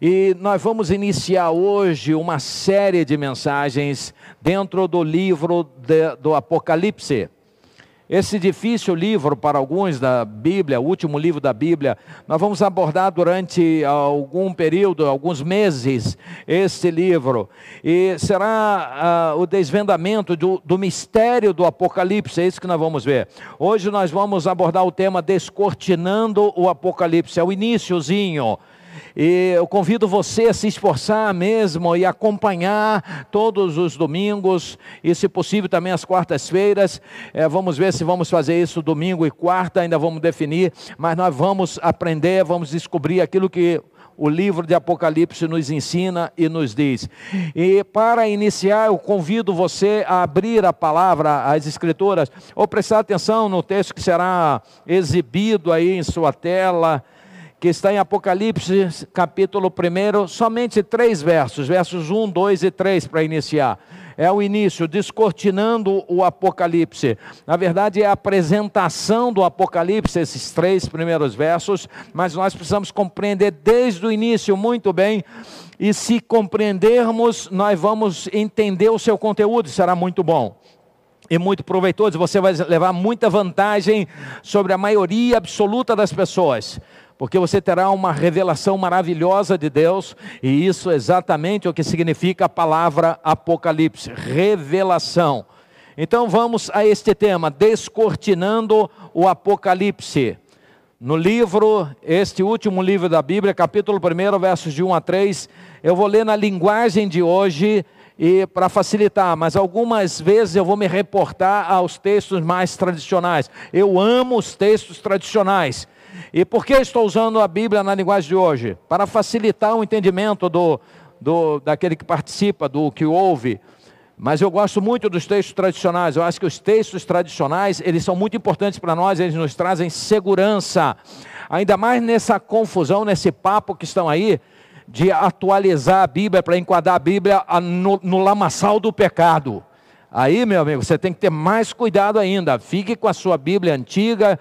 E nós vamos iniciar hoje uma série de mensagens dentro do livro de, do Apocalipse. Esse difícil livro para alguns da Bíblia, o último livro da Bíblia, nós vamos abordar durante algum período, alguns meses, esse livro. E será uh, o desvendamento do, do mistério do Apocalipse, é isso que nós vamos ver. Hoje nós vamos abordar o tema Descortinando o Apocalipse, é o iníciozinho e eu convido você a se esforçar mesmo e acompanhar todos os domingos e, se possível, também as quartas-feiras. É, vamos ver se vamos fazer isso domingo e quarta, ainda vamos definir, mas nós vamos aprender, vamos descobrir aquilo que o livro de Apocalipse nos ensina e nos diz. E para iniciar, eu convido você a abrir a palavra, as escrituras, ou prestar atenção no texto que será exibido aí em sua tela que está em Apocalipse, capítulo 1, somente três versos, versos 1, 2 e 3 para iniciar. É o início, descortinando o Apocalipse. Na verdade, é a apresentação do Apocalipse, esses três primeiros versos, mas nós precisamos compreender desde o início muito bem. E se compreendermos, nós vamos entender o seu conteúdo, será muito bom e muito proveitoso. Você vai levar muita vantagem sobre a maioria absoluta das pessoas porque você terá uma revelação maravilhosa de Deus, e isso é exatamente o que significa a palavra Apocalipse revelação. Então vamos a este tema, descortinando o Apocalipse. No livro, este último livro da Bíblia, capítulo 1, versos de 1 a 3, eu vou ler na linguagem de hoje e para facilitar, mas algumas vezes eu vou me reportar aos textos mais tradicionais. Eu amo os textos tradicionais. E por que estou usando a Bíblia na linguagem de hoje? Para facilitar o entendimento do, do, daquele que participa, do que ouve. Mas eu gosto muito dos textos tradicionais. Eu acho que os textos tradicionais, eles são muito importantes para nós, eles nos trazem segurança. Ainda mais nessa confusão, nesse papo que estão aí, de atualizar a Bíblia para enquadrar a Bíblia no, no lamaçal do pecado. Aí, meu amigo, você tem que ter mais cuidado ainda. Fique com a sua Bíblia antiga,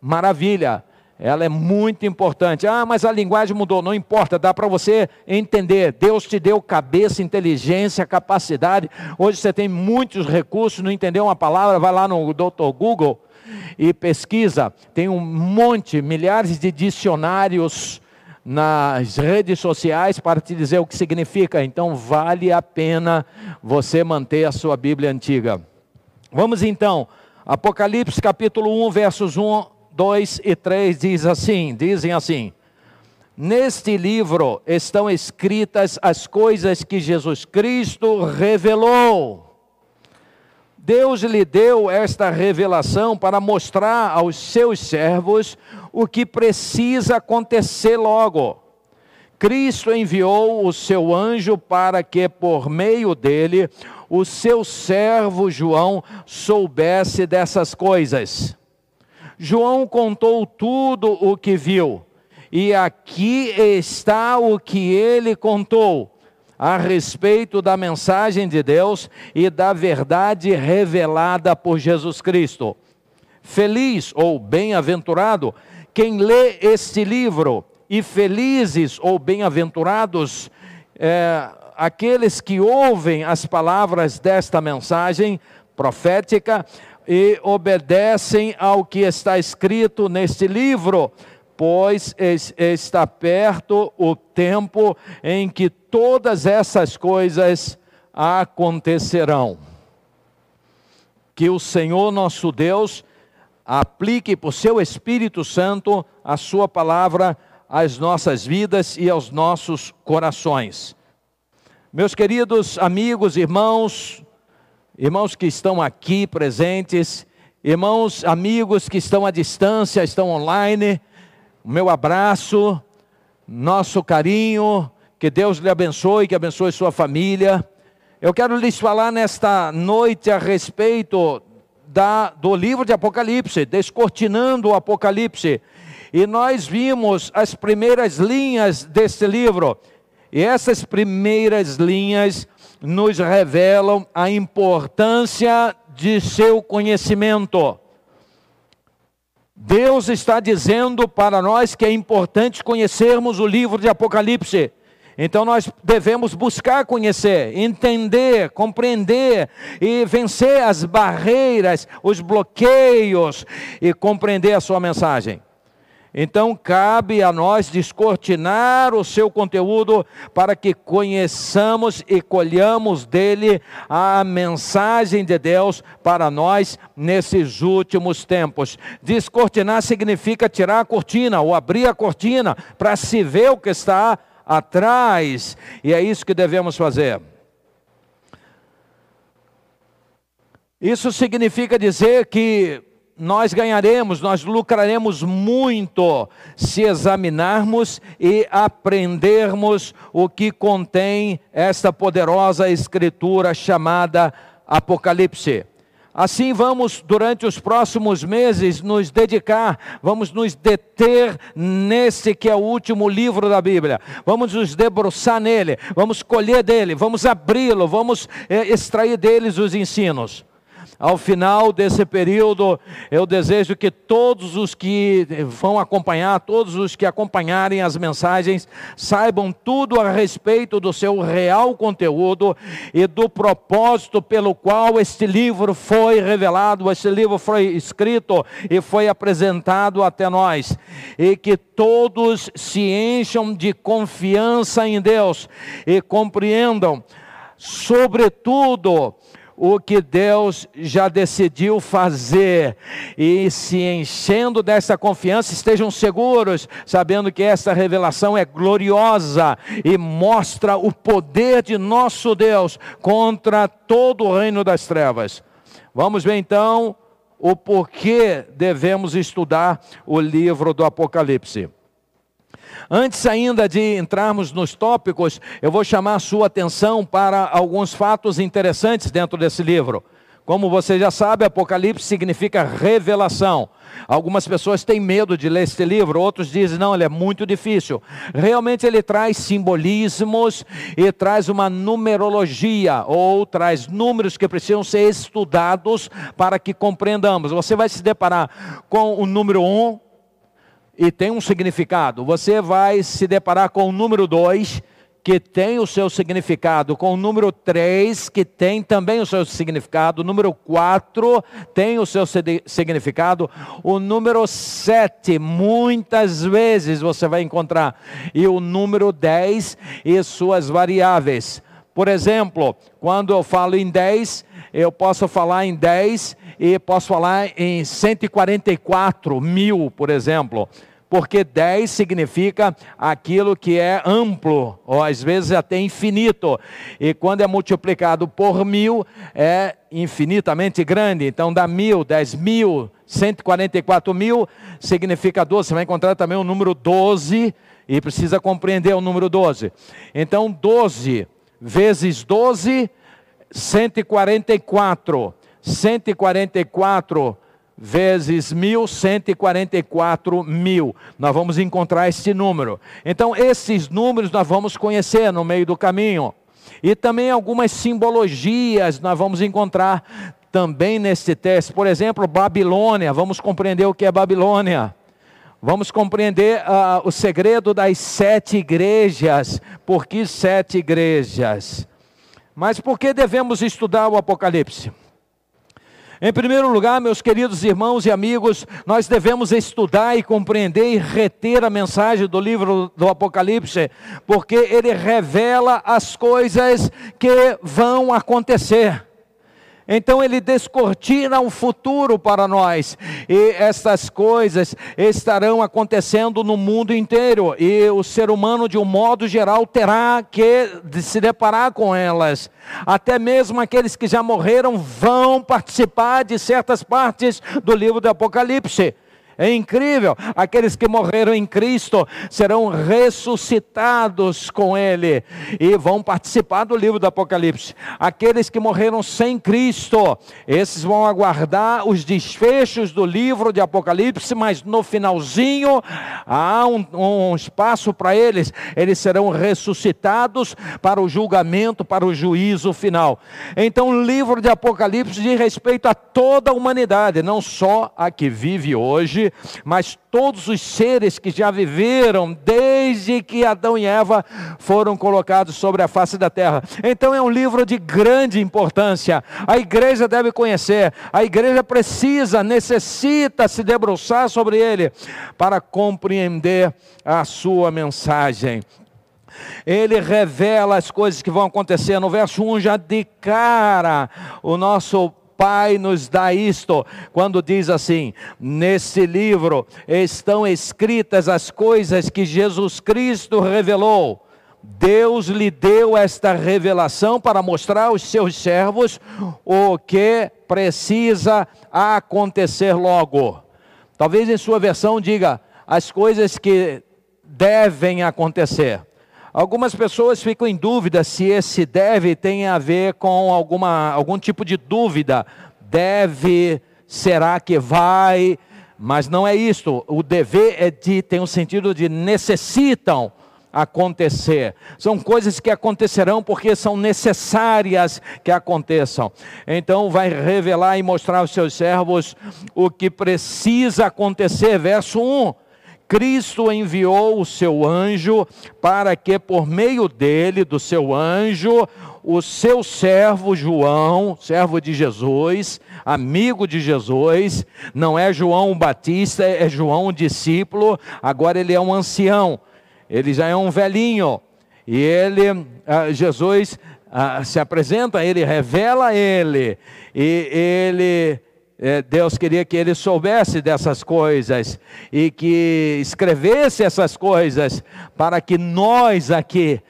maravilha ela é muito importante. Ah, mas a linguagem mudou, não importa, dá para você entender. Deus te deu cabeça, inteligência, capacidade. Hoje você tem muitos recursos, não entendeu uma palavra, vai lá no Dr. Google e pesquisa. Tem um monte, milhares de dicionários nas redes sociais para te dizer o que significa. Então vale a pena você manter a sua Bíblia antiga. Vamos então, Apocalipse capítulo 1, versos 1 2 e 3 diz assim, dizem assim: Neste livro estão escritas as coisas que Jesus Cristo revelou. Deus lhe deu esta revelação para mostrar aos seus servos o que precisa acontecer logo. Cristo enviou o seu anjo para que, por meio dele, o seu servo João soubesse dessas coisas. João contou tudo o que viu, e aqui está o que ele contou a respeito da mensagem de Deus e da verdade revelada por Jesus Cristo. Feliz ou bem-aventurado quem lê este livro, e felizes ou bem-aventurados é, aqueles que ouvem as palavras desta mensagem profética e obedecem ao que está escrito neste livro, pois está perto o tempo em que todas essas coisas acontecerão. Que o Senhor nosso Deus aplique por seu Espírito Santo a sua palavra às nossas vidas e aos nossos corações. Meus queridos amigos, irmãos, irmãos que estão aqui presentes, irmãos, amigos que estão à distância, estão online, meu abraço, nosso carinho, que Deus lhe abençoe, que abençoe sua família. Eu quero lhes falar nesta noite a respeito da, do livro de Apocalipse, descortinando o Apocalipse. E nós vimos as primeiras linhas deste livro. E essas primeiras linhas nos revelam a importância de seu conhecimento. Deus está dizendo para nós que é importante conhecermos o livro de Apocalipse. Então nós devemos buscar conhecer, entender, compreender e vencer as barreiras, os bloqueios e compreender a sua mensagem. Então cabe a nós descortinar o seu conteúdo para que conheçamos e colhamos dele a mensagem de Deus para nós nesses últimos tempos. Descortinar significa tirar a cortina ou abrir a cortina para se ver o que está atrás, e é isso que devemos fazer. Isso significa dizer que nós ganharemos, nós lucraremos muito se examinarmos e aprendermos o que contém esta poderosa escritura chamada Apocalipse. Assim vamos, durante os próximos meses, nos dedicar, vamos nos deter nesse que é o último livro da Bíblia, vamos nos debruçar nele, vamos colher dele, vamos abri-lo, vamos é, extrair deles os ensinos. Ao final desse período, eu desejo que todos os que vão acompanhar, todos os que acompanharem as mensagens, saibam tudo a respeito do seu real conteúdo e do propósito pelo qual este livro foi revelado, este livro foi escrito e foi apresentado até nós. E que todos se encham de confiança em Deus e compreendam, sobretudo, o que Deus já decidiu fazer e se enchendo dessa confiança, estejam seguros, sabendo que essa revelação é gloriosa e mostra o poder de nosso Deus contra todo o reino das trevas. Vamos ver então o porquê devemos estudar o livro do Apocalipse. Antes ainda de entrarmos nos tópicos, eu vou chamar a sua atenção para alguns fatos interessantes dentro desse livro. Como você já sabe, Apocalipse significa revelação. Algumas pessoas têm medo de ler este livro, outros dizem, não, ele é muito difícil. Realmente ele traz simbolismos e traz uma numerologia, ou traz números que precisam ser estudados para que compreendamos. Você vai se deparar com o número 1, e tem um significado. Você vai se deparar com o número 2, que tem o seu significado, com o número 3, que tem também o seu significado, o número 4 tem o seu significado, o número 7, muitas vezes você vai encontrar, e o número 10 e suas variáveis. Por exemplo, quando eu falo em 10, eu posso falar em 10 e posso falar em 144 mil, por exemplo porque 10 significa aquilo que é amplo, ou às vezes até infinito, e quando é multiplicado por mil, é infinitamente grande, então dá mil, dez mil, 144 mil, significa 12, você vai encontrar também o número 12, e precisa compreender o número 12. Então, 12 vezes 12, 144. 144 vezes mil, 144 mil. Nós vamos encontrar esse número. Então, esses números nós vamos conhecer no meio do caminho. E também algumas simbologias nós vamos encontrar também nesse texto. Por exemplo, Babilônia. Vamos compreender o que é Babilônia. Vamos compreender uh, o segredo das sete igrejas. Por que sete igrejas? Mas por que devemos estudar o Apocalipse? Em primeiro lugar, meus queridos irmãos e amigos, nós devemos estudar e compreender e reter a mensagem do livro do Apocalipse, porque ele revela as coisas que vão acontecer. Então ele descortina o futuro para nós. E essas coisas estarão acontecendo no mundo inteiro. E o ser humano, de um modo geral, terá que se deparar com elas. Até mesmo aqueles que já morreram vão participar de certas partes do livro do Apocalipse. É incrível. Aqueles que morreram em Cristo serão ressuscitados com Ele e vão participar do livro do Apocalipse. Aqueles que morreram sem Cristo, esses vão aguardar os desfechos do livro de Apocalipse, mas no finalzinho há um, um espaço para eles. Eles serão ressuscitados para o julgamento, para o juízo final. Então, o livro de Apocalipse diz respeito a toda a humanidade, não só a que vive hoje, mas todos os seres que já viveram desde que Adão e Eva foram colocados sobre a face da terra. Então é um livro de grande importância. A igreja deve conhecer, a igreja precisa, necessita se debruçar sobre ele para compreender a sua mensagem ele revela as coisas que vão acontecer. No verso 1 já de cara, o nosso Pai nos dá isto, quando diz assim: nesse livro estão escritas as coisas que Jesus Cristo revelou. Deus lhe deu esta revelação para mostrar aos seus servos o que precisa acontecer logo. Talvez em sua versão diga as coisas que devem acontecer. Algumas pessoas ficam em dúvida se esse deve tem a ver com alguma, algum tipo de dúvida. Deve, será que vai? Mas não é isto. O dever é de, tem um sentido de necessitam acontecer. São coisas que acontecerão porque são necessárias que aconteçam. Então vai revelar e mostrar aos seus servos o que precisa acontecer. Verso 1 Cristo enviou o seu anjo para que, por meio dele, do seu anjo, o seu servo João, servo de Jesus, amigo de Jesus, não é João Batista, é João discípulo, agora ele é um ancião, ele já é um velhinho, e ele, ah, Jesus ah, se apresenta a ele, revela a ele, e ele Deus queria que ele soubesse dessas coisas e que escrevesse essas coisas para que nós aqui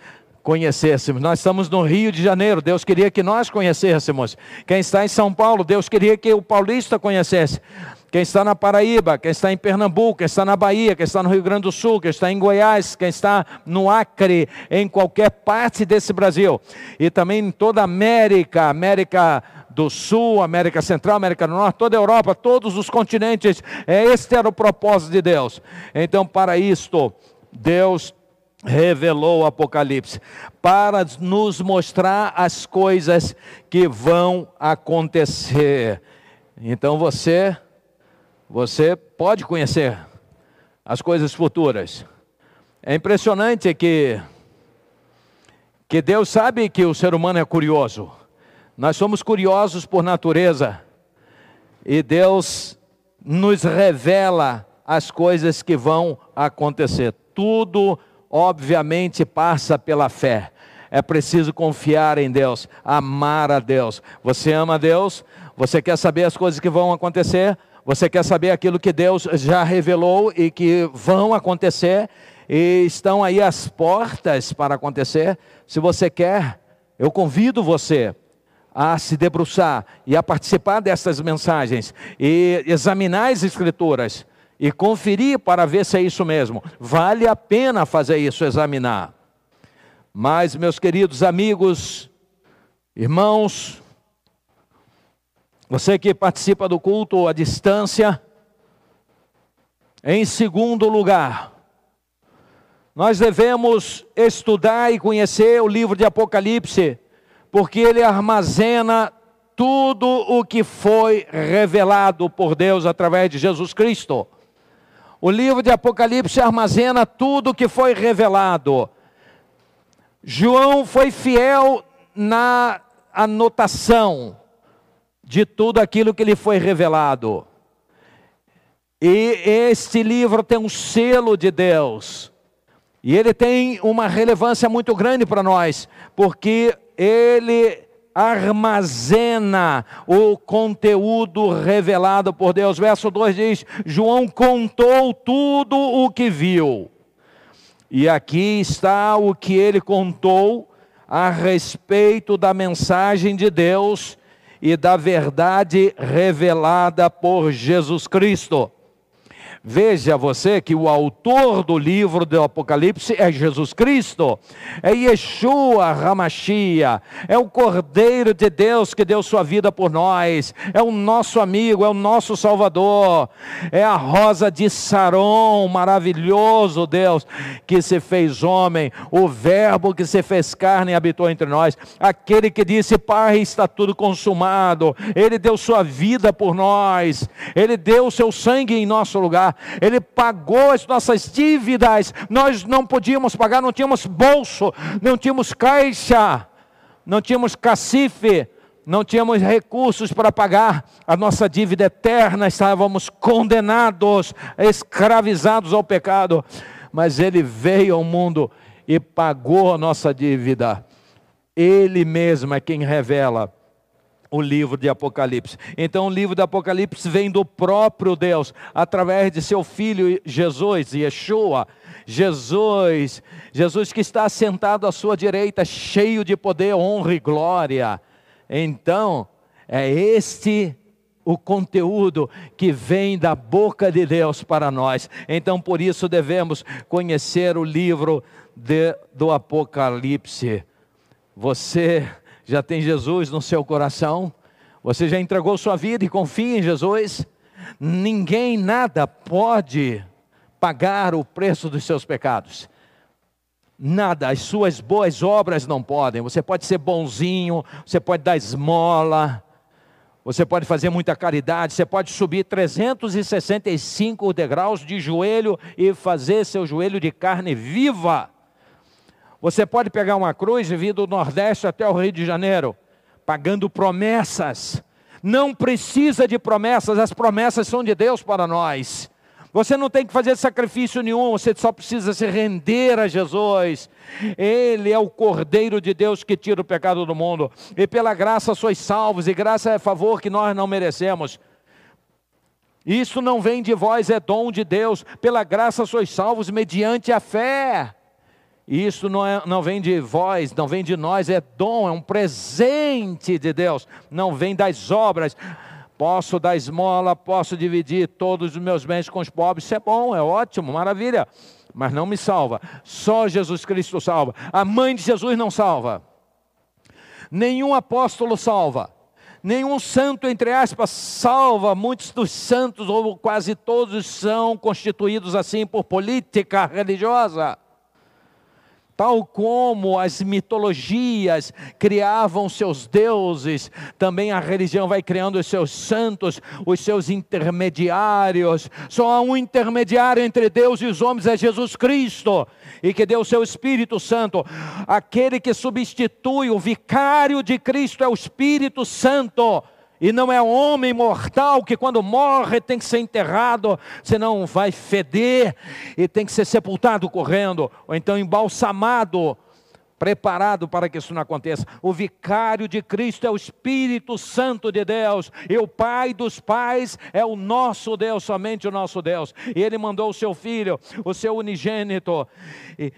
conhecêssemos. Nós estamos no Rio de Janeiro, Deus queria que nós conhecêssemos. Quem está em São Paulo, Deus queria que o paulista conhecesse. Quem está na Paraíba, quem está em Pernambuco, quem está na Bahia, quem está no Rio Grande do Sul, quem está em Goiás, quem está no Acre, em qualquer parte desse Brasil. E também em toda a América, América do Sul, América Central, América do Norte, toda a Europa, todos os continentes. É, este era o propósito de Deus. Então, para isto, Deus revelou o Apocalipse para nos mostrar as coisas que vão acontecer. Então você você pode conhecer as coisas futuras. É impressionante que que Deus sabe que o ser humano é curioso. Nós somos curiosos por natureza e Deus nos revela as coisas que vão acontecer. Tudo, obviamente, passa pela fé. É preciso confiar em Deus, amar a Deus. Você ama a Deus? Você quer saber as coisas que vão acontecer? Você quer saber aquilo que Deus já revelou e que vão acontecer e estão aí as portas para acontecer? Se você quer, eu convido você a se debruçar e a participar dessas mensagens e examinar as escrituras e conferir para ver se é isso mesmo. Vale a pena fazer isso, examinar. Mas, meus queridos amigos, irmãos, você que participa do culto à distância, em segundo lugar, nós devemos estudar e conhecer o livro de Apocalipse porque ele armazena tudo o que foi revelado por Deus através de Jesus Cristo. O livro de Apocalipse armazena tudo o que foi revelado. João foi fiel na anotação de tudo aquilo que lhe foi revelado. E este livro tem um selo de Deus. E ele tem uma relevância muito grande para nós, porque ele armazena o conteúdo revelado por Deus. Verso 2 diz: João contou tudo o que viu. E aqui está o que ele contou a respeito da mensagem de Deus e da verdade revelada por Jesus Cristo. Veja você que o autor do livro do Apocalipse é Jesus Cristo, é Yeshua Hamashia, é o Cordeiro de Deus que deu sua vida por nós, é o nosso amigo, é o nosso Salvador, é a rosa de Saron, maravilhoso Deus que se fez homem, o Verbo que se fez carne e habitou entre nós, aquele que disse: Pai, está tudo consumado, ele deu sua vida por nós, ele deu seu sangue em nosso lugar Ele pagou as nossas dívidas. Nós não podíamos pagar, não tínhamos bolso, não tínhamos caixa, não tínhamos cacife, não tínhamos recursos para pagar a nossa dívida eterna, estávamos condenados, escravizados ao pecado. Mas Ele veio ao mundo e pagou a nossa dívida. Ele mesmo é quem revela o livro de Apocalipse. Então, o livro de Apocalipse vem do próprio Deus, através de seu filho Jesus, Yeshua. Jesus, Jesus que está sentado à sua direita, cheio de poder, honra e glória. Então, é este o conteúdo que vem da boca de Deus para nós. Então, por isso devemos conhecer o livro de, do Apocalipse. Você já tem Jesus no seu coração? Você já entregou sua vida e confia em Jesus? Ninguém, nada pode pagar o preço dos seus pecados. Nada, as suas boas obras não podem. Você pode ser bonzinho, você pode dar esmola, você pode fazer muita caridade, você pode subir 365 degraus de joelho e fazer seu joelho de carne viva. Você pode pegar uma cruz e vir do Nordeste até o Rio de Janeiro, pagando promessas. Não precisa de promessas, as promessas são de Deus para nós. Você não tem que fazer sacrifício nenhum, você só precisa se render a Jesus. Ele é o Cordeiro de Deus que tira o pecado do mundo. E pela graça sois salvos, e graça é favor que nós não merecemos. Isso não vem de vós, é dom de Deus. Pela graça sois salvos mediante a fé. E isso não, é, não vem de vós, não vem de nós, é dom, é um presente de Deus, não vem das obras. Posso dar esmola, posso dividir todos os meus bens com os pobres, isso é bom, é ótimo, maravilha, mas não me salva. Só Jesus Cristo salva. A mãe de Jesus não salva. Nenhum apóstolo salva. Nenhum santo, entre aspas, salva. Muitos dos santos, ou quase todos, são constituídos assim por política religiosa tal como as mitologias criavam seus deuses, também a religião vai criando os seus santos, os seus intermediários. Só há um intermediário entre Deus e os homens, é Jesus Cristo, e que deu o seu Espírito Santo. Aquele que substitui o vicário de Cristo é o Espírito Santo e não é homem mortal que quando morre tem que ser enterrado, senão vai feder e tem que ser sepultado correndo, ou então embalsamado, preparado para que isso não aconteça. O vicário de Cristo é o Espírito Santo de Deus, e o Pai dos pais é o nosso Deus, somente o nosso Deus. E ele mandou o seu filho, o seu unigênito, e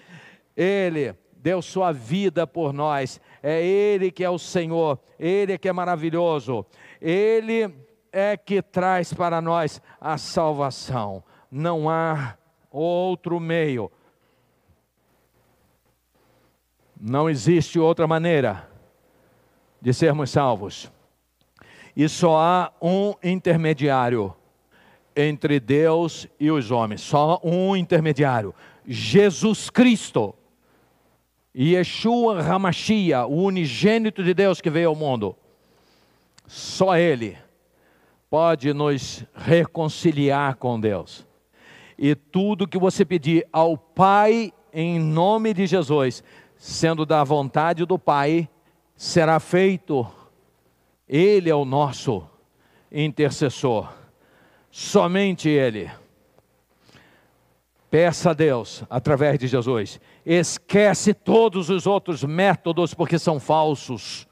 ele deu sua vida por nós. É Ele que é o Senhor, Ele que é maravilhoso. Ele é que traz para nós a salvação. Não há outro meio. Não existe outra maneira de sermos salvos. E só há um intermediário entre Deus e os homens. Só um intermediário. Jesus Cristo. Yeshua Hamashia, o unigênito de Deus que veio ao mundo. Só Ele pode nos reconciliar com Deus. E tudo que você pedir ao Pai em nome de Jesus, sendo da vontade do Pai, será feito. Ele é o nosso intercessor. Somente Ele. Peça a Deus através de Jesus. Esquece todos os outros métodos porque são falsos.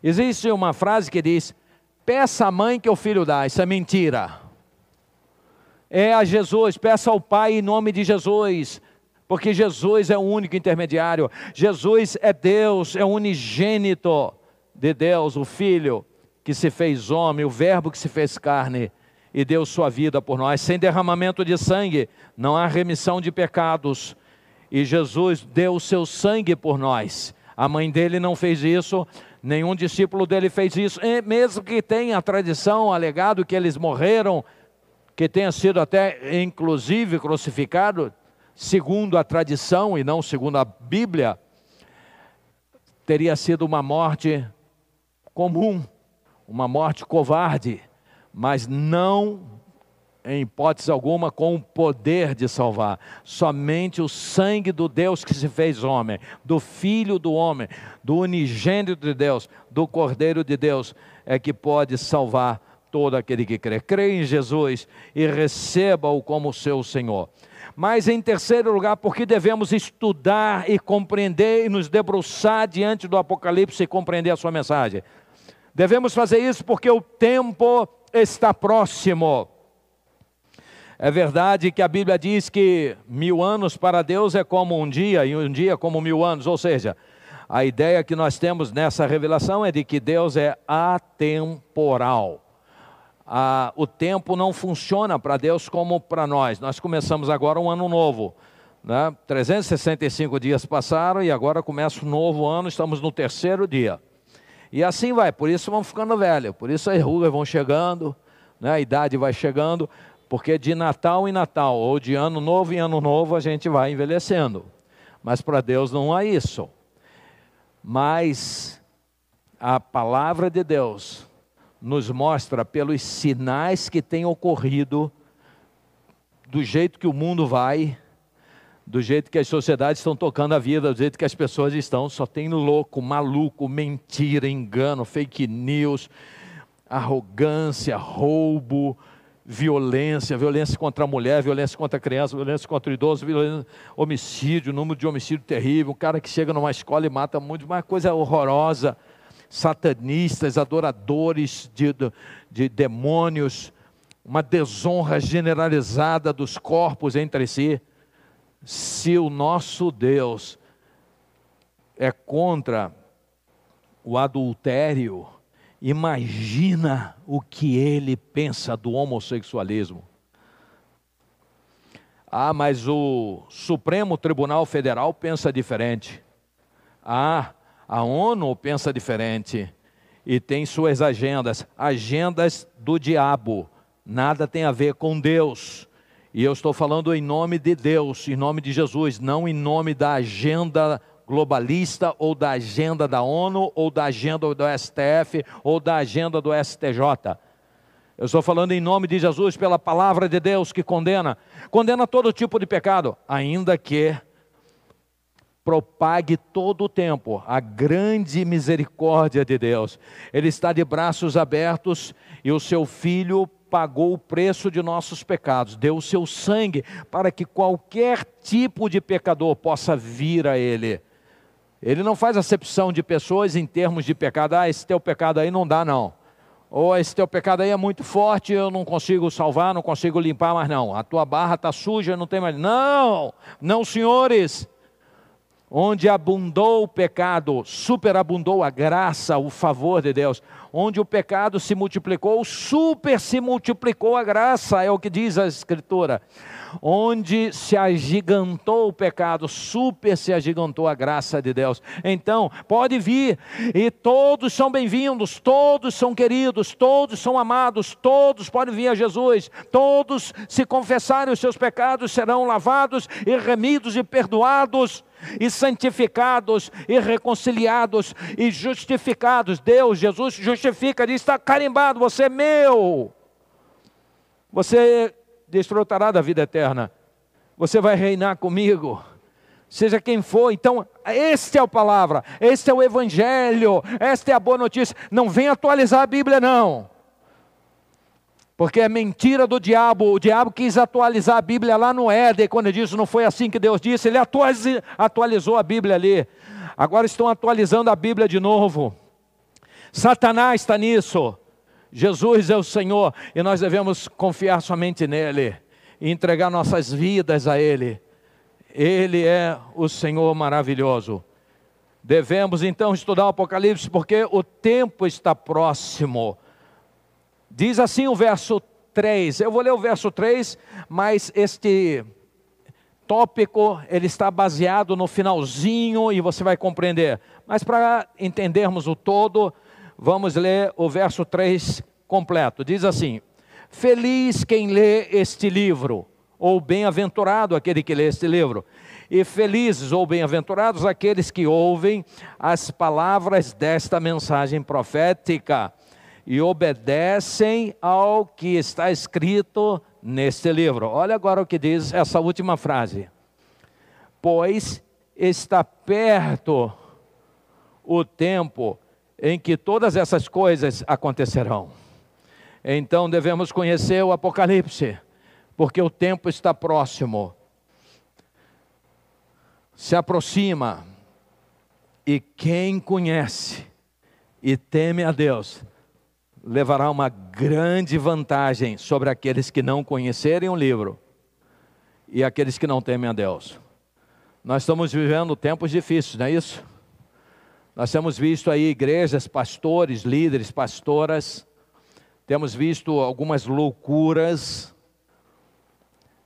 Existe uma frase que diz: peça à mãe que o filho dá. Isso é mentira. É a Jesus, peça ao Pai em nome de Jesus, porque Jesus é o único intermediário. Jesus é Deus, é o unigênito de Deus, o Filho que se fez homem, o Verbo que se fez carne e deu sua vida por nós. Sem derramamento de sangue, não há remissão de pecados. E Jesus deu o seu sangue por nós. A mãe dele não fez isso, Nenhum discípulo dele fez isso, e mesmo que tenha a tradição alegado que eles morreram, que tenha sido até inclusive crucificado, segundo a tradição e não segundo a Bíblia, teria sido uma morte comum, uma morte covarde, mas não em hipótese alguma, com o poder de salvar. Somente o sangue do Deus que se fez homem, do Filho do homem, do unigênito de Deus, do Cordeiro de Deus, é que pode salvar todo aquele que crê. Crê em Jesus e receba-o como seu Senhor. Mas em terceiro lugar, porque devemos estudar e compreender e nos debruçar diante do Apocalipse e compreender a sua mensagem. Devemos fazer isso porque o tempo está próximo. É verdade que a Bíblia diz que mil anos para Deus é como um dia, e um dia como mil anos. Ou seja, a ideia que nós temos nessa revelação é de que Deus é atemporal. Ah, o tempo não funciona para Deus como para nós. Nós começamos agora um ano novo. Né? 365 dias passaram e agora começa um novo ano, estamos no terceiro dia. E assim vai, por isso vamos ficando velhos, por isso as rugas vão chegando, né? a idade vai chegando, porque de Natal em Natal, ou de ano novo em ano novo, a gente vai envelhecendo. Mas para Deus não há isso. Mas a palavra de Deus nos mostra pelos sinais que têm ocorrido, do jeito que o mundo vai, do jeito que as sociedades estão tocando a vida, do jeito que as pessoas estão, só tem louco, maluco, mentira, engano, fake news, arrogância, roubo, violência, violência contra a mulher, violência contra a criança, violência contra o idoso, homicídio, número de homicídio terrível, um cara que chega numa escola e mata muito, uma coisa horrorosa, satanistas, adoradores de, de demônios, uma desonra generalizada dos corpos entre si. Se o nosso Deus é contra o adultério, Imagina o que ele pensa do homossexualismo. Ah, mas o Supremo Tribunal Federal pensa diferente. Ah, a ONU pensa diferente. E tem suas agendas agendas do diabo. Nada tem a ver com Deus. E eu estou falando em nome de Deus, em nome de Jesus, não em nome da agenda globalista ou da agenda da ONU ou da agenda do STF ou da agenda do STJ. Eu estou falando em nome de Jesus, pela palavra de Deus que condena, condena todo tipo de pecado, ainda que propague todo o tempo a grande misericórdia de Deus. Ele está de braços abertos e o seu filho pagou o preço de nossos pecados, deu o seu sangue para que qualquer tipo de pecador possa vir a ele. Ele não faz acepção de pessoas em termos de pecado. Ah, esse teu pecado aí não dá, não. Ou esse teu pecado aí é muito forte, eu não consigo salvar, não consigo limpar, mas não. A tua barra está suja, não tem mais. Não, não, senhores. Onde abundou o pecado, superabundou a graça, o favor de Deus. Onde o pecado se multiplicou, super se multiplicou a graça, é o que diz a Escritura onde se agigantou o pecado, super se agigantou a graça de Deus. Então, pode vir, e todos são bem-vindos, todos são queridos, todos são amados, todos podem vir a Jesus, todos, se confessarem os seus pecados, serão lavados e remidos e perdoados e santificados, e reconciliados, e justificados. Deus, Jesus, justifica, diz: está carimbado, você é meu. Você desfrutará da vida eterna. Você vai reinar comigo. Seja quem for, então, este é a palavra, este é o evangelho, esta é a boa notícia. Não vem atualizar a Bíblia, não. Porque é mentira do diabo. O diabo quis atualizar a Bíblia lá no Éden, quando ele disse não foi assim que Deus disse, ele atualizou a Bíblia ali. Agora estão atualizando a Bíblia de novo. Satanás está nisso. Jesus é o Senhor e nós devemos confiar somente nele e entregar nossas vidas a Ele. Ele é o Senhor maravilhoso. Devemos então estudar o Apocalipse porque o tempo está próximo. Diz assim o verso 3. Eu vou ler o verso 3, mas este tópico ele está baseado no finalzinho e você vai compreender. Mas para entendermos o todo, Vamos ler o verso 3 completo. Diz assim: Feliz quem lê este livro, ou bem-aventurado aquele que lê este livro. E felizes ou bem-aventurados aqueles que ouvem as palavras desta mensagem profética e obedecem ao que está escrito neste livro. Olha agora o que diz essa última frase. Pois está perto o tempo em que todas essas coisas acontecerão. Então devemos conhecer o Apocalipse, porque o tempo está próximo, se aproxima, e quem conhece e teme a Deus levará uma grande vantagem sobre aqueles que não conhecerem o livro e aqueles que não temem a Deus. Nós estamos vivendo tempos difíceis, não é isso? Nós temos visto aí igrejas, pastores, líderes, pastoras, temos visto algumas loucuras.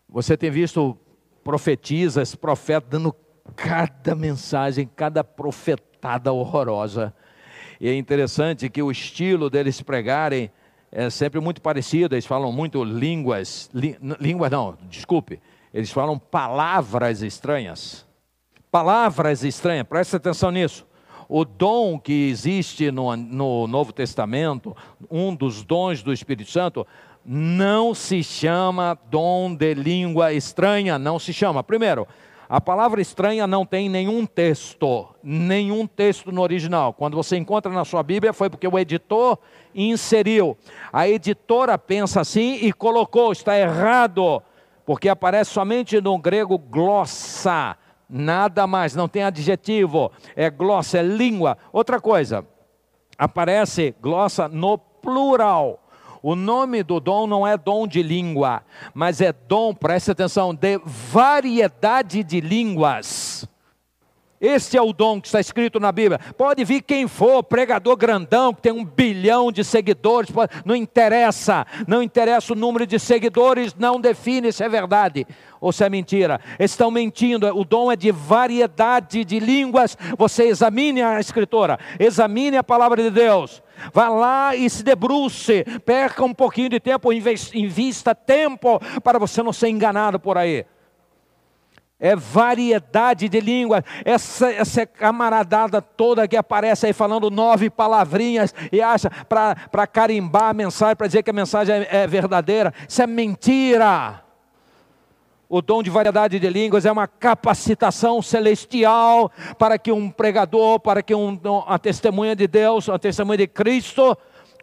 Você tem visto profetisas, profetas dando cada mensagem, cada profetada horrorosa. E é interessante que o estilo deles pregarem é sempre muito parecido, eles falam muito línguas, línguas não, desculpe, eles falam palavras estranhas. Palavras estranhas, preste atenção nisso. O dom que existe no, no Novo Testamento, um dos dons do Espírito Santo, não se chama dom de língua estranha, não se chama. Primeiro, a palavra estranha não tem nenhum texto, nenhum texto no original. Quando você encontra na sua Bíblia, foi porque o editor inseriu. A editora pensa assim e colocou, está errado, porque aparece somente no grego glossa nada mais, não tem adjetivo, é glossa, é língua. Outra coisa, aparece glossa no plural. O nome do dom não é dom de língua, mas é dom, preste atenção, de variedade de línguas. Este é o dom que está escrito na Bíblia. Pode vir quem for, pregador grandão, que tem um bilhão de seguidores, não interessa, não interessa o número de seguidores, não define se é verdade ou se é mentira. Estão mentindo, o dom é de variedade de línguas. Você examine a escritora, examine a palavra de Deus. Vá lá e se debruce, perca um pouquinho de tempo, invista tempo para você não ser enganado por aí é variedade de línguas. Essa, essa camaradada toda que aparece aí falando nove palavrinhas e acha para carimbar a mensagem, para dizer que a mensagem é, é verdadeira. Isso é mentira. O dom de variedade de línguas é uma capacitação celestial para que um pregador, para que um, uma testemunha de Deus, uma testemunha de Cristo,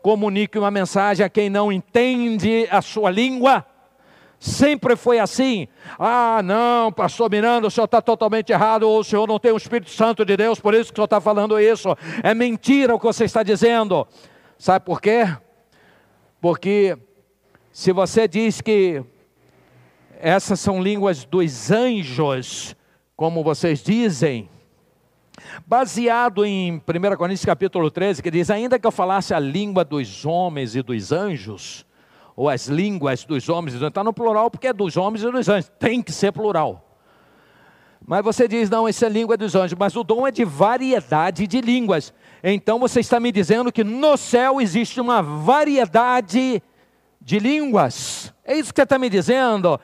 comunique uma mensagem a quem não entende a sua língua. Sempre foi assim. Ah, não, pastor Miranda, o senhor está totalmente errado, ou o senhor não tem o Espírito Santo de Deus, por isso que o senhor está falando isso. É mentira o que você está dizendo. Sabe por quê? Porque se você diz que essas são línguas dos anjos, como vocês dizem, baseado em 1 Coríntios capítulo 13, que diz: Ainda que eu falasse a língua dos homens e dos anjos, ou as línguas dos homens, está no plural porque é dos homens e dos anjos, tem que ser plural. Mas você diz, não, isso é língua dos anjos, mas o dom é de variedade de línguas. Então você está me dizendo que no céu existe uma variedade de línguas. É isso que você está me dizendo.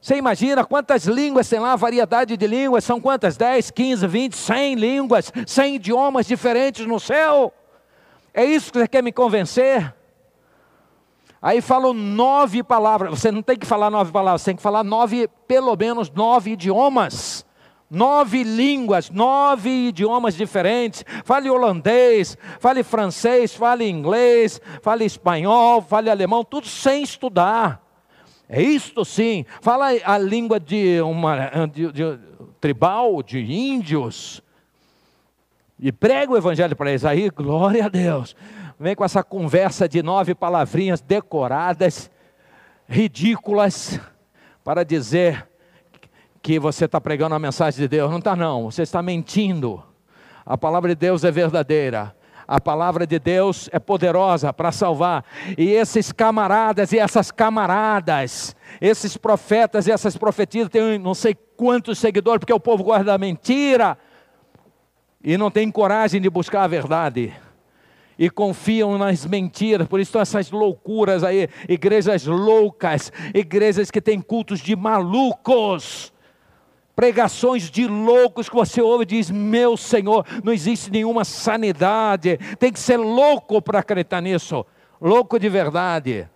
Você imagina quantas línguas tem lá, variedade de línguas, são quantas? 10, 15, 20, 100 línguas, 100 idiomas diferentes no céu? É isso que você quer me convencer? Aí falam nove palavras. Você não tem que falar nove palavras, você tem que falar nove, pelo menos nove idiomas. Nove línguas, nove idiomas diferentes. Fale holandês, fale francês, fale inglês, fale espanhol, fale alemão, tudo sem estudar. É isto sim. Fala a língua de uma de, de, tribal, de índios. E prega o evangelho para eles aí, glória a Deus vem com essa conversa de nove palavrinhas decoradas, ridículas, para dizer que você está pregando a mensagem de Deus. Não está, não, você está mentindo. A palavra de Deus é verdadeira. A palavra de Deus é poderosa para salvar. E esses camaradas e essas camaradas, esses profetas e essas profetias têm não sei quantos seguidores, porque o povo guarda a mentira e não tem coragem de buscar a verdade e confiam nas mentiras, por isso estão essas loucuras aí, igrejas loucas, igrejas que têm cultos de malucos, pregações de loucos que você ouve e diz: Meu Senhor, não existe nenhuma sanidade, tem que ser louco para acreditar nisso, louco de verdade.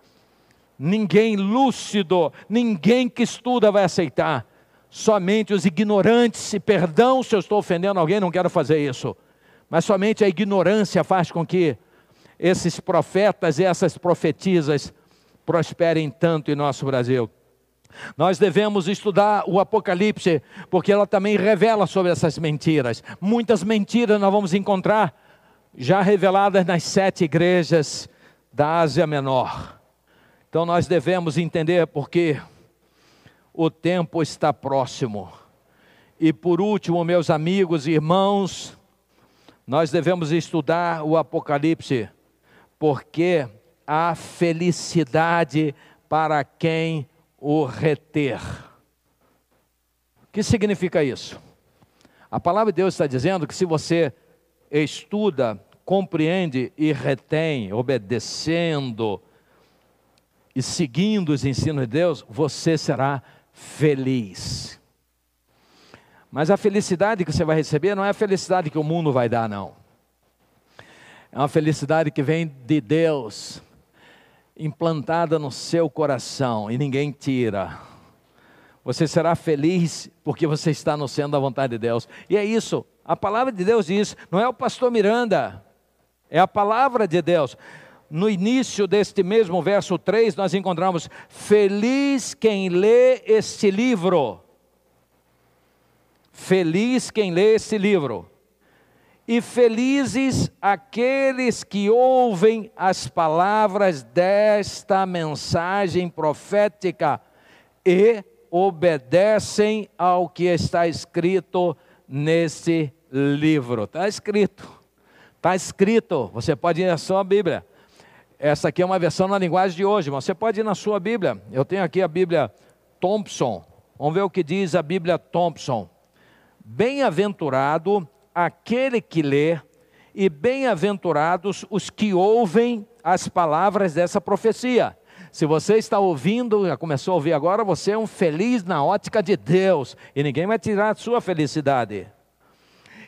ninguém lúcido, ninguém que estuda vai aceitar. Somente os ignorantes, e perdão se eu estou ofendendo alguém, não quero fazer isso. Mas somente a ignorância faz com que esses profetas e essas profetisas prosperem tanto em nosso Brasil. Nós devemos estudar o Apocalipse, porque ela também revela sobre essas mentiras. Muitas mentiras nós vamos encontrar já reveladas nas sete igrejas da Ásia Menor. Então nós devemos entender porque o tempo está próximo. E por último, meus amigos e irmãos, nós devemos estudar o Apocalipse, porque há felicidade para quem o reter. O que significa isso? A palavra de Deus está dizendo que se você estuda, compreende e retém, obedecendo e seguindo os ensinos de Deus, você será feliz. Mas a felicidade que você vai receber não é a felicidade que o mundo vai dar, não. É uma felicidade que vem de Deus, implantada no seu coração e ninguém tira. Você será feliz porque você está no centro da vontade de Deus. E é isso, a palavra de Deus diz, não é o pastor Miranda, é a palavra de Deus. No início deste mesmo verso 3, nós encontramos: Feliz quem lê este livro. Feliz quem lê este livro e felizes aqueles que ouvem as palavras desta mensagem profética e obedecem ao que está escrito nesse livro. Está escrito, está escrito. Você pode ir na sua Bíblia. Essa aqui é uma versão na linguagem de hoje, mas você pode ir na sua Bíblia. Eu tenho aqui a Bíblia Thompson. Vamos ver o que diz a Bíblia Thompson. Bem-aventurado aquele que lê, e bem-aventurados os que ouvem as palavras dessa profecia. Se você está ouvindo, já começou a ouvir agora, você é um feliz na ótica de Deus, e ninguém vai tirar a sua felicidade.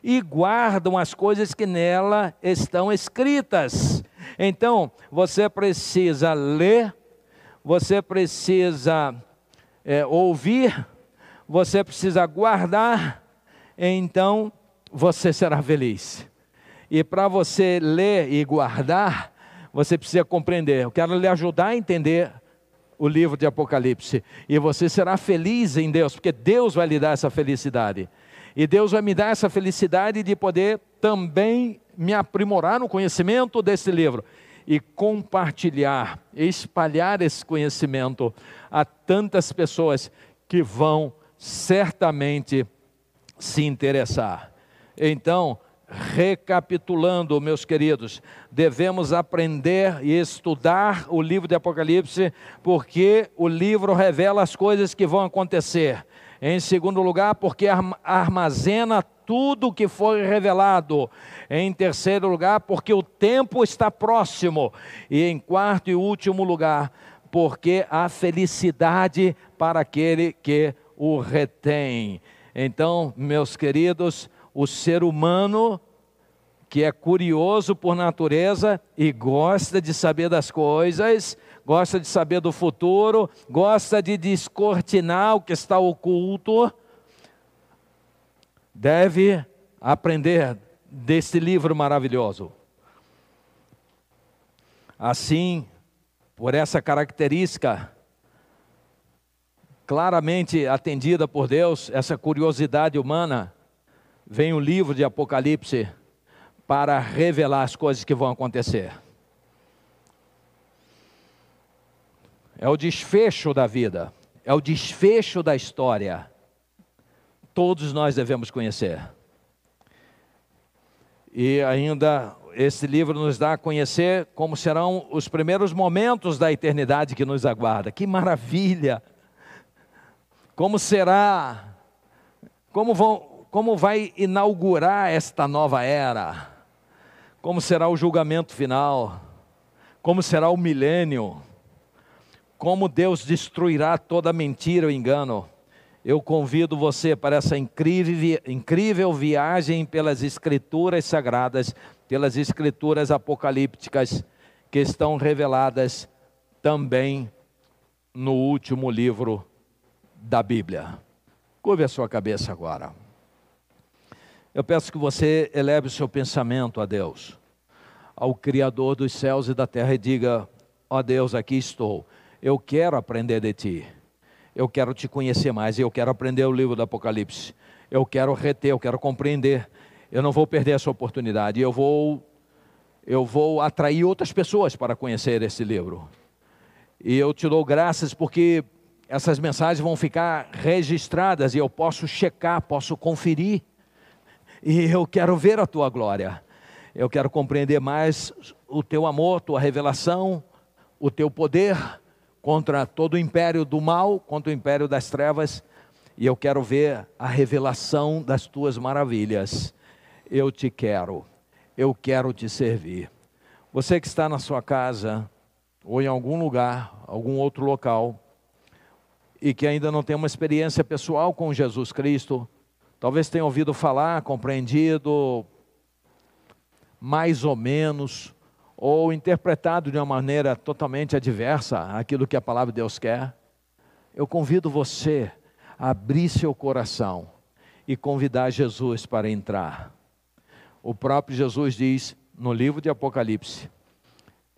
E guardam as coisas que nela estão escritas. Então, você precisa ler, você precisa é, ouvir, você precisa guardar, então você será feliz. E para você ler e guardar, você precisa compreender. Eu quero lhe ajudar a entender o livro de Apocalipse. E você será feliz em Deus, porque Deus vai lhe dar essa felicidade. E Deus vai me dar essa felicidade de poder também me aprimorar no conhecimento desse livro e compartilhar, espalhar esse conhecimento a tantas pessoas que vão certamente se interessar. Então, recapitulando, meus queridos, devemos aprender e estudar o livro de Apocalipse, porque o livro revela as coisas que vão acontecer. Em segundo lugar, porque armazena tudo que foi revelado. Em terceiro lugar, porque o tempo está próximo. E em quarto e último lugar, porque há felicidade para aquele que o retém. Então, meus queridos, o ser humano que é curioso por natureza e gosta de saber das coisas, gosta de saber do futuro, gosta de descortinar o que está oculto, deve aprender desse livro maravilhoso. Assim, por essa característica claramente atendida por Deus, essa curiosidade humana, vem o livro de Apocalipse para revelar as coisas que vão acontecer. É o desfecho da vida, é o desfecho da história. Todos nós devemos conhecer. E ainda esse livro nos dá a conhecer como serão os primeiros momentos da eternidade que nos aguarda. Que maravilha! Como será? Como vão como vai inaugurar esta nova era, como será o julgamento final, como será o milênio, como Deus destruirá toda mentira ou engano. Eu convido você para essa incrível, incrível viagem pelas Escrituras sagradas, pelas Escrituras apocalípticas, que estão reveladas também no último livro da Bíblia. Curve a sua cabeça agora. Eu peço que você eleve o seu pensamento a Deus, ao Criador dos céus e da terra, e diga: Ó oh Deus, aqui estou. Eu quero aprender de ti. Eu quero te conhecer mais. Eu quero aprender o livro do Apocalipse. Eu quero reter, eu quero compreender. Eu não vou perder essa oportunidade. Eu vou, eu vou atrair outras pessoas para conhecer esse livro. E eu te dou graças porque essas mensagens vão ficar registradas e eu posso checar, posso conferir. E eu quero ver a tua glória. Eu quero compreender mais o teu amor, tua revelação, o teu poder contra todo o império do mal, contra o império das trevas, e eu quero ver a revelação das tuas maravilhas. Eu te quero, eu quero te servir. Você que está na sua casa, ou em algum lugar, algum outro local, e que ainda não tem uma experiência pessoal com Jesus Cristo, talvez tenha ouvido falar, compreendido, mais ou menos, ou interpretado de uma maneira totalmente adversa àquilo que a palavra de Deus quer, eu convido você a abrir seu coração e convidar Jesus para entrar. O próprio Jesus diz no livro de Apocalipse: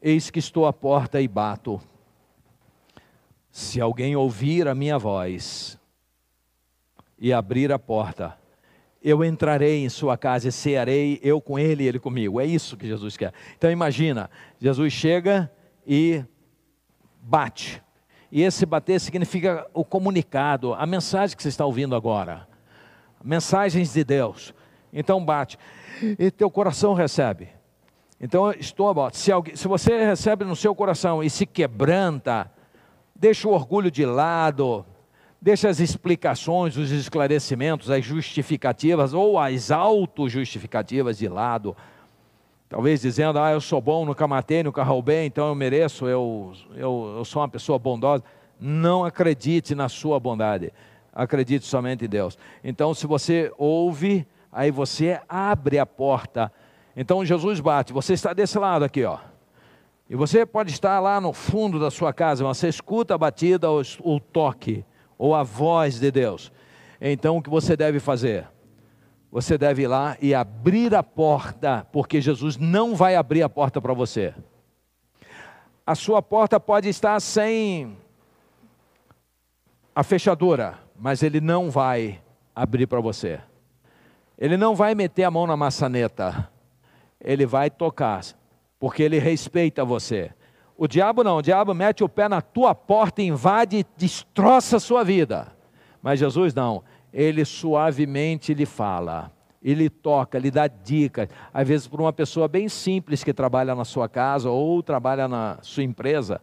Eis que estou à porta e bato. Se alguém ouvir a minha voz e abrir a porta, eu entrarei em sua casa e cearei, eu com ele e ele comigo. É isso que Jesus quer. Então imagina, Jesus chega e bate. E esse bater significa o comunicado, a mensagem que você está ouvindo agora. Mensagens de Deus. Então bate. E teu coração recebe. Então estou a se, alguém, se você recebe no seu coração e se quebranta, deixa o orgulho de lado, deixa as explicações, os esclarecimentos, as justificativas ou as autojustificativas de lado. Talvez dizendo, ah, eu sou bom, nunca matei, nunca roubei, então eu mereço, eu, eu, eu sou uma pessoa bondosa. Não acredite na sua bondade, acredite somente em Deus. Então, se você ouve, aí você abre a porta. Então Jesus bate, você está desse lado aqui, ó. E você pode estar lá no fundo da sua casa, mas você escuta a batida ou o toque ou a voz de Deus. Então o que você deve fazer? Você deve ir lá e abrir a porta, porque Jesus não vai abrir a porta para você. A sua porta pode estar sem a fechadura, mas ele não vai abrir para você. Ele não vai meter a mão na maçaneta. Ele vai tocar, porque ele respeita você. O diabo não, o diabo mete o pé na tua porta, invade, destroça a sua vida. Mas Jesus não, ele suavemente lhe fala, ele toca, lhe dá dicas. Às vezes, para uma pessoa bem simples que trabalha na sua casa ou trabalha na sua empresa,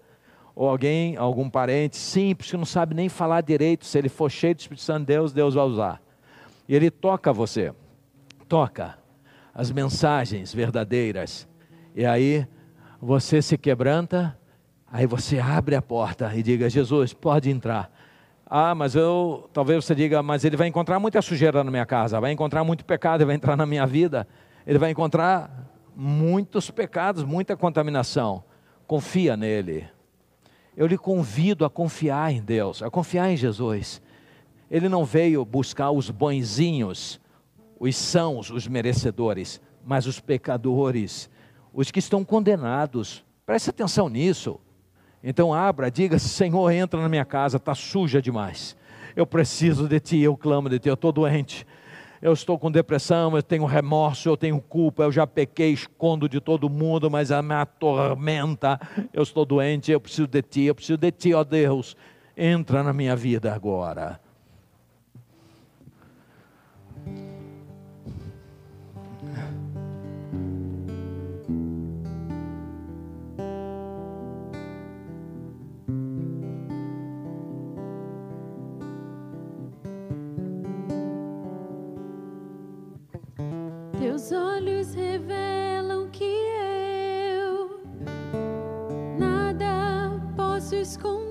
ou alguém, algum parente simples que não sabe nem falar direito, se ele for cheio do Espírito Santo de Deus, Deus vai usar. E ele toca você, toca as mensagens verdadeiras. E aí você se quebranta, aí você abre a porta e diga: Jesus, pode entrar. Ah, mas eu, talvez você diga, mas ele vai encontrar muita sujeira na minha casa, vai encontrar muito pecado, vai entrar na minha vida, ele vai encontrar muitos pecados, muita contaminação. Confia nele. Eu lhe convido a confiar em Deus, a confiar em Jesus. Ele não veio buscar os bonzinhos, os sãos, os merecedores, mas os pecadores os que estão condenados. Preste atenção nisso. Então abra, diga: Senhor, entra na minha casa, está suja demais. Eu preciso de ti, eu clamo de ti, eu estou doente. Eu estou com depressão, eu tenho remorso, eu tenho culpa, eu já pequei, escondo de todo mundo, mas a me atormenta. Eu estou doente, eu preciso de ti, eu preciso de ti, ó Deus. Entra na minha vida agora. Teus olhos revelam que eu nada posso esconder.